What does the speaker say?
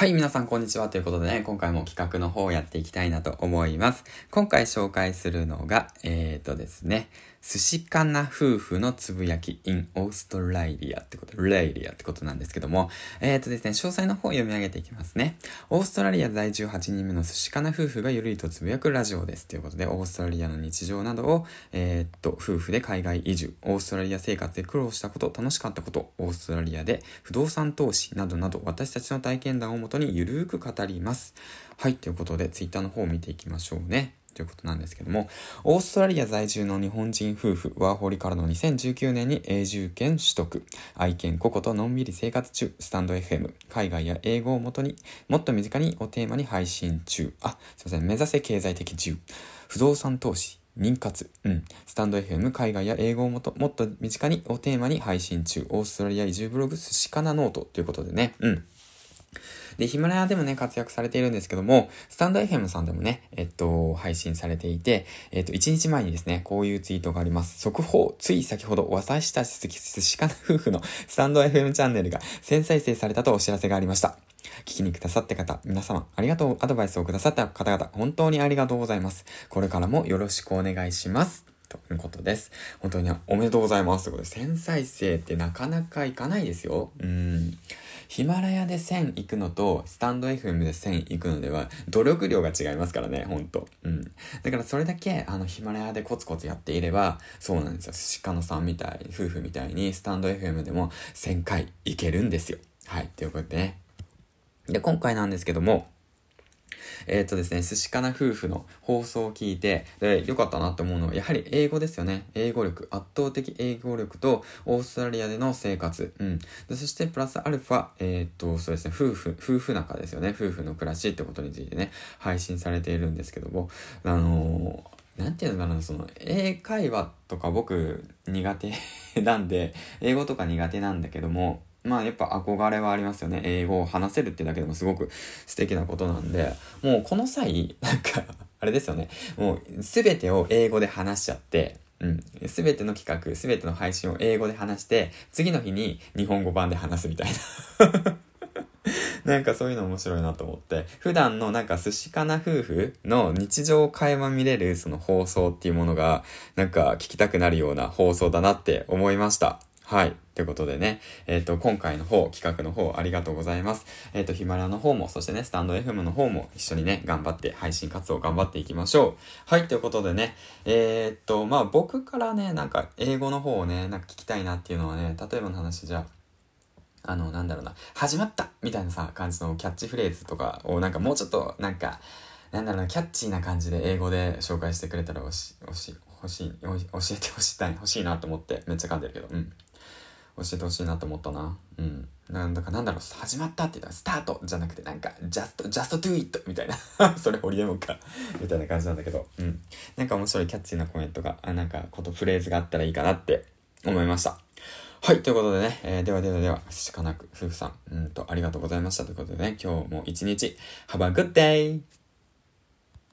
はい、皆さんこんにちは。ということでね、今回も企画の方をやっていきたいなと思います。今回紹介するのが、えーとですね、寿司かな夫婦のつぶやき in オーストラリアってこと、レイリアってことなんですけども、えーとですね、詳細の方を読み上げていきますね。オーストラリア在住8人目の寿司かな夫婦がゆるりとつぶやくラジオです。ということで、オーストラリアの日常などを、えーと、夫婦で海外移住、オーストラリア生活で苦労したこと、楽しかったこと、オーストラリアで不動産投資などなど、私たちの体験談をもとにゆるーく語ります。はい、ということで、ツイッターの方を見ていきましょうね。ということなんですけども、オーストラリア在住の日本人夫婦、ワーホリからの2019年に永住権取得、愛犬ココとのんびり生活中、 stand.fm、海外や英語をもとに、もっと身近にをテーマに配信中、あ、すいません、目指せ経済的自由、不動産投資、妊活、うん。スタンド FM、海外や英語をもともっと身近にをテーマに配信中、オーストラリア移住ブログ、寿司かな note。ということでね、うん。で、ヒマラヤでもね、活躍されているんですけども、スタンド FM さんでもね、えっと、配信されていて、えっと、1日前にですね、こういうツイートがあります。速報、つい先ほど、私たち寿司かな夫婦のスタンド FM チャンネルが1000再生されたとお知らせがありました。聞きにくださって方、皆様、ありがとう、アドバイスをくださった方々、本当にありがとうございます。これからもよろしくお願いします。ということです。本当におめでとうございます。ということで、1000再生ってなかなかいかないですよ。うん。ヒマラヤで1000行くのと、スタンド FM で1000行くのでは、努力量が違いますからね、ほんと。うん。だからそれだけ、あの、ヒマラヤでコツコツやっていれば、そうなんですよ。寿司かのさんみたい、夫婦みたいに、スタンド FM でも1000回行けるんですよ。はい。ということでね。で、今回なんですけども、えっ、ー、とですね、寿司かな夫婦の放送を聞いて、で、良かったなって思うのは、やはり英語ですよね。英語力、圧倒的英語力と、オーストラリアでの生活。うん。でそして、プラスアルファ、えっ、ー、と、そうですね、夫婦、夫婦仲ですよね。夫婦の暮らしってことについてね、配信されているんですけども、あのー、なんていうのかな、その、英会話とか僕苦手なんで、英語とか苦手なんだけども、まあやっぱ憧れはありますよね。英語を話せるってだけでもすごく素敵なことなんで、もうこの際、なんか あれですよね。もうすべてを英語で話しちゃって、うん。すべての企画、すべての配信を英語で話して、次の日に日本語版で話すみたいな なんかそういうの面白いなと思って、普段のなんか寿司かな夫婦の日常会話見れるその放送っていうものが、なんか聞きたくなるような放送だなって思いました。はい。ということでね、えっ、ー、と、今回の方、企画の方、ありがとうございます。えっ、ー、と、ヒマラの方も、そしてね、スタンド FM の方も一緒にね、頑張って、配信活動頑張っていきましょう。はい、ということでね、えっ、と、まあ、僕からね、なんか、英語の方をね、なんか聞きたいなっていうのはね、例えばの話じゃあ、あの、なんだろうな、始まったみたいなさ、感じのキャッチフレーズとかを、なんかもうちょっと、なんか、なんだろうな、キャッチーな感じで英語で紹介してくれたらおし、おし、欲しい、教えてほしい、欲しいなと思って、めっちゃ噛んでるけど、うん。教えてほしいなと思ったな。うん。なんだかなんだろう、始まったって言ったらスタートじゃなくてなんか、just, just do it! みたいな。それホリエモンかみたいな感じなんだけど。うん。なんか面白いキャッチーなコメントが、あなんか、ことフレーズがあったらいいかなって思いました。はい。ということでね、えー、ではではでは、しかなく夫婦さん、うんと、ありがとうございましたということでね、今日も一日、Have a good day!